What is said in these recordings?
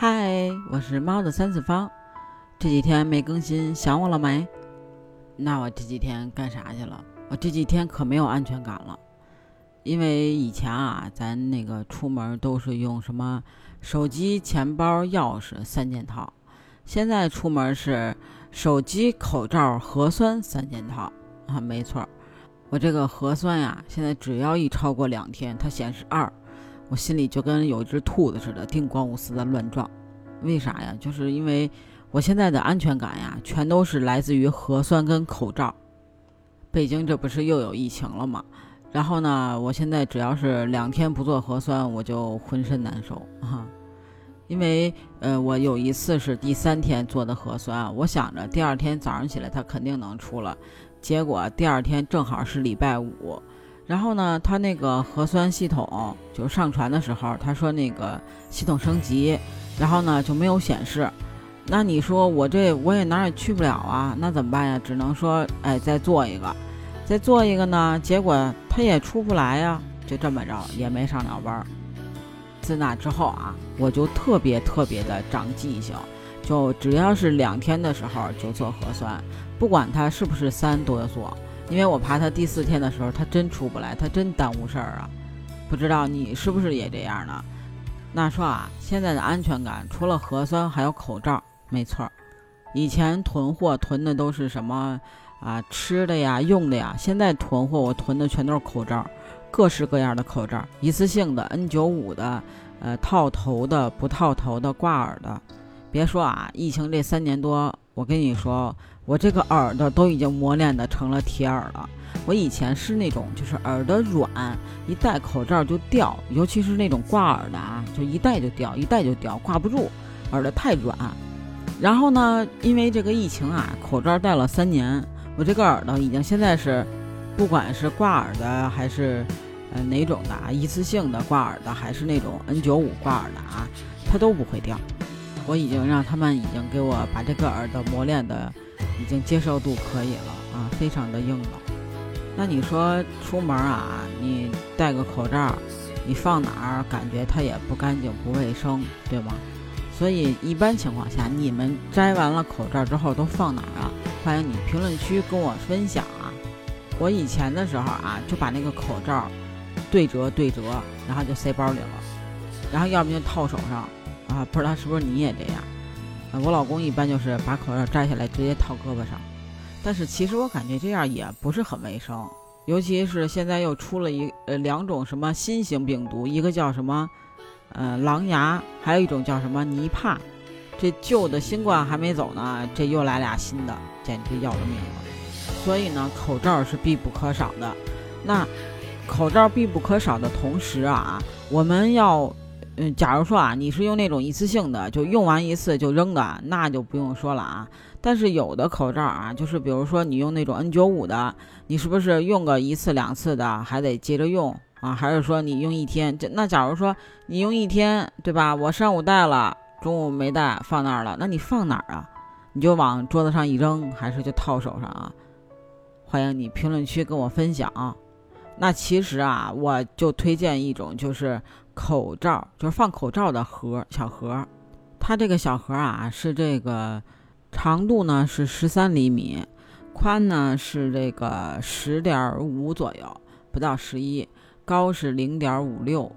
嗨，我是猫的三次方。这几天没更新，想我了没？那我这几天干啥去了？我这几天可没有安全感了，因为以前啊，咱那个出门都是用什么手机、钱包、钥匙三件套，现在出门是手机、口罩、核酸三件套啊，没错。我这个核酸呀，现在只要一超过两天，它显示二，我心里就跟有一只兔子似的，叮咣五四的乱撞。为啥呀？就是因为我现在的安全感呀，全都是来自于核酸跟口罩。北京这不是又有疫情了吗？然后呢，我现在只要是两天不做核酸，我就浑身难受啊。因为呃，我有一次是第三天做的核酸，我想着第二天早上起来它肯定能出了。结果第二天正好是礼拜五，然后呢，他那个核酸系统就上传的时候，他说那个系统升级，然后呢就没有显示。那你说我这我也哪也去不了啊？那怎么办呀？只能说哎再做一个，再做一个呢？结果他也出不来呀，就这么着也没上了班。自那之后啊，我就特别特别的长记性，就只要是两天的时候就做核酸。不管他是不是三多做，因为我怕他第四天的时候他真出不来，他真耽误事儿啊。不知道你是不是也这样呢？那说啊，现在的安全感除了核酸还有口罩，没错。以前囤货囤的都是什么啊吃的呀、用的呀，现在囤货我囤的全都是口罩，各式各样的口罩，一次性的、N95 的、呃套头的、不套头的、挂耳的。别说啊，疫情这三年多，我跟你说。我这个耳朵都已经磨练的成了铁耳了。我以前是那种就是耳朵软，一戴口罩就掉，尤其是那种挂耳的啊，就一戴就掉，一戴就掉，挂不住，耳朵太软。然后呢，因为这个疫情啊，口罩戴了三年，我这个耳朵已经现在是，不管是挂耳的还是呃哪种的啊，一次性的挂耳的还是那种 N95 挂耳的啊，它都不会掉。我已经让他们已经给我把这个耳朵磨练的。已经接受度可以了啊，非常的硬了。那你说出门啊，你戴个口罩，你放哪儿感觉它也不干净不卫生，对吗？所以一般情况下，你们摘完了口罩之后都放哪儿啊？欢迎你评论区跟我分享啊。我以前的时候啊，就把那个口罩对折对折，然后就塞包里了，然后要不就套手上啊。不知道是不是你也这样？我老公一般就是把口罩摘下来直接套胳膊上，但是其实我感觉这样也不是很卫生，尤其是现在又出了一呃两种什么新型病毒，一个叫什么呃狼牙，还有一种叫什么尼帕，这旧的新冠还没走呢，这又来俩新的，简直要了命了。所以呢，口罩是必不可少的。那口罩必不可少的同时啊，我们要。嗯，假如说啊，你是用那种一次性的，就用完一次就扔的，那就不用说了啊。但是有的口罩啊，就是比如说你用那种 N95 的，你是不是用个一次两次的还得接着用啊？还是说你用一天？这那假如说你用一天，对吧？我上午戴了，中午没戴，放那儿了，那你放哪儿啊？你就往桌子上一扔，还是就套手上啊？欢迎你评论区跟我分享。那其实啊，我就推荐一种，就是口罩，就是放口罩的盒，小盒。它这个小盒啊，是这个长度呢是十三厘米，宽呢是这个十点五左右，不到十一，高是零点五六，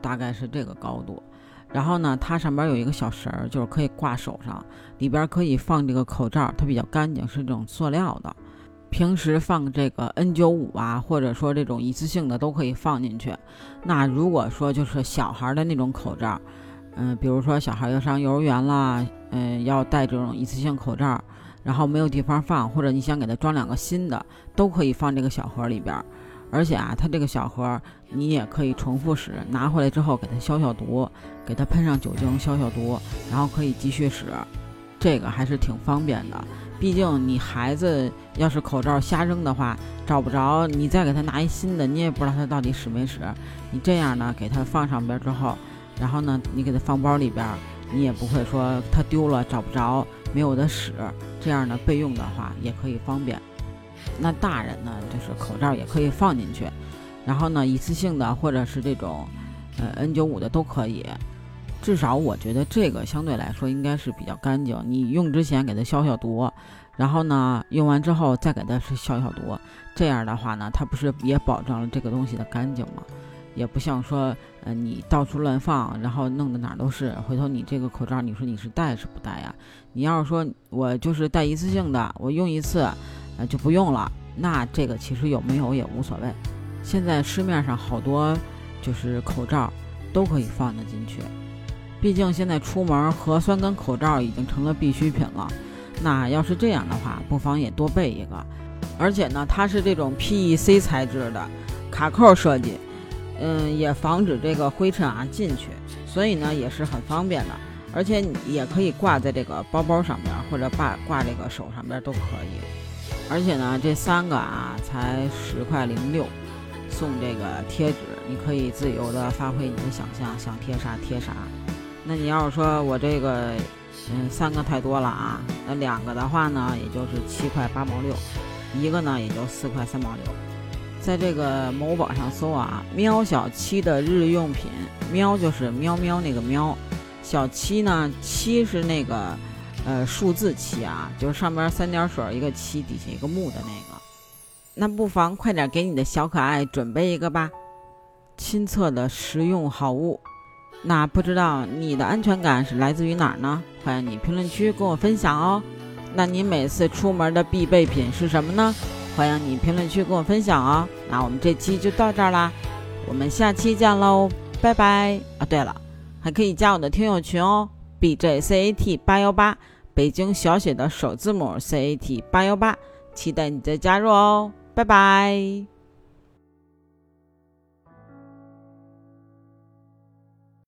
大概是这个高度。然后呢，它上边有一个小绳儿，就是可以挂手上，里边可以放这个口罩，它比较干净，是这种塑料的。平时放这个 N95 啊，或者说这种一次性的都可以放进去。那如果说就是小孩的那种口罩，嗯，比如说小孩要上幼儿园啦，嗯，要戴这种一次性口罩，然后没有地方放，或者你想给他装两个新的，都可以放这个小盒里边。而且啊，它这个小盒你也可以重复使，拿回来之后给它消消毒，给它喷上酒精消消毒，然后可以继续使。这个还是挺方便的。毕竟你孩子要是口罩瞎扔的话，找不着，你再给他拿一新的，你也不知道他到底使没使。你这样呢，给他放上边之后，然后呢，你给他放包里边，你也不会说他丢了找不着，没有的使。这样呢，备用的话也可以方便。那大人呢，就是口罩也可以放进去，然后呢，一次性的或者是这种，呃，N95 的都可以。至少我觉得这个相对来说应该是比较干净。你用之前给它消消毒，然后呢，用完之后再给它消消毒，这样的话呢，它不是也保证了这个东西的干净吗？也不像说，呃，你到处乱放，然后弄得哪儿都是。回头你这个口罩，你说你是戴是不戴呀？你要是说我就是戴一次性的，我用一次，呃，就不用了，那这个其实有没有也无所谓。现在市面上好多就是口罩都可以放得进去，毕竟现在出门核酸跟口罩已经成了必需品了。那要是这样的话，不妨也多备一个。而且呢，它是这种 PEC 材质的卡扣设计。嗯，也防止这个灰尘啊进去，所以呢也是很方便的，而且你也可以挂在这个包包上边，或者挂挂这个手上边都可以。而且呢，这三个啊才十块零六，送这个贴纸，你可以自由的发挥你的想象，想贴啥贴啥。那你要是说我这个，嗯，三个太多了啊，那两个的话呢，也就是七块八毛六，一个呢也就四块三毛六。在这个某宝上搜啊，喵小七的日用品，喵就是喵喵那个喵，小七呢七是那个呃数字七啊，就是上边三点水一个七，底下一个木的那个。那不妨快点给你的小可爱准备一个吧，亲测的实用好物。那不知道你的安全感是来自于哪儿呢？欢迎你评论区跟我分享哦。那你每次出门的必备品是什么呢？欢迎你评论区跟我分享哦。那我们这期就到这儿啦，我们下期见喽，拜拜啊！对了，还可以加我的听友群哦，B J C A T 八幺八，北京小写的首字母 C A T 八幺八，期待你的加入哦，拜拜。